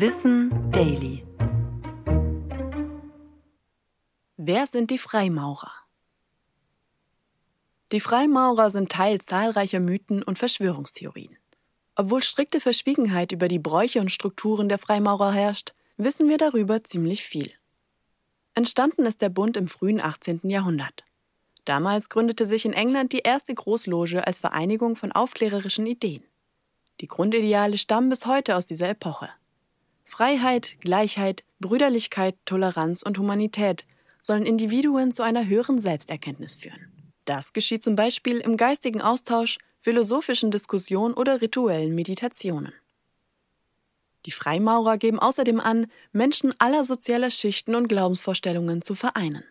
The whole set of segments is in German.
Wissen Daily. Wer sind die Freimaurer? Die Freimaurer sind Teil zahlreicher Mythen und Verschwörungstheorien. Obwohl strikte Verschwiegenheit über die Bräuche und Strukturen der Freimaurer herrscht, wissen wir darüber ziemlich viel. Entstanden ist der Bund im frühen 18. Jahrhundert. Damals gründete sich in England die erste Großloge als Vereinigung von aufklärerischen Ideen. Die Grundideale stammen bis heute aus dieser Epoche. Freiheit, Gleichheit, Brüderlichkeit, Toleranz und Humanität sollen Individuen zu einer höheren Selbsterkenntnis führen. Das geschieht zum Beispiel im geistigen Austausch, philosophischen Diskussionen oder rituellen Meditationen. Die Freimaurer geben außerdem an, Menschen aller sozialer Schichten und Glaubensvorstellungen zu vereinen.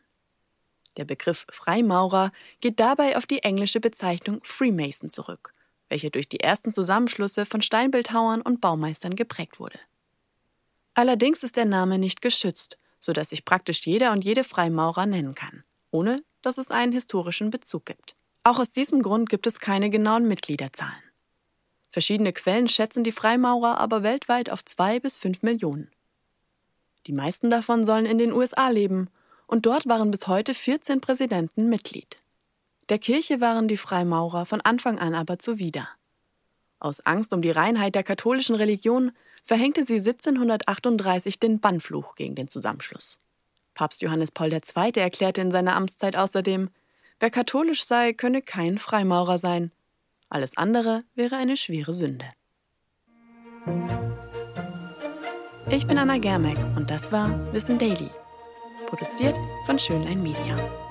Der Begriff Freimaurer geht dabei auf die englische Bezeichnung Freemason zurück welche durch die ersten Zusammenschlüsse von Steinbildhauern und Baumeistern geprägt wurde. Allerdings ist der Name nicht geschützt, sodass sich praktisch jeder und jede Freimaurer nennen kann, ohne dass es einen historischen Bezug gibt. Auch aus diesem Grund gibt es keine genauen Mitgliederzahlen. Verschiedene Quellen schätzen die Freimaurer aber weltweit auf zwei bis fünf Millionen. Die meisten davon sollen in den USA leben, und dort waren bis heute 14 Präsidenten Mitglied. Der Kirche waren die Freimaurer von Anfang an aber zuwider. Aus Angst um die Reinheit der katholischen Religion verhängte sie 1738 den Bannfluch gegen den Zusammenschluss. Papst Johannes Paul II. erklärte in seiner Amtszeit außerdem, wer katholisch sei, könne kein Freimaurer sein. Alles andere wäre eine schwere Sünde. Ich bin Anna Germeck und das war Wissen Daily, produziert von Schönlein Media.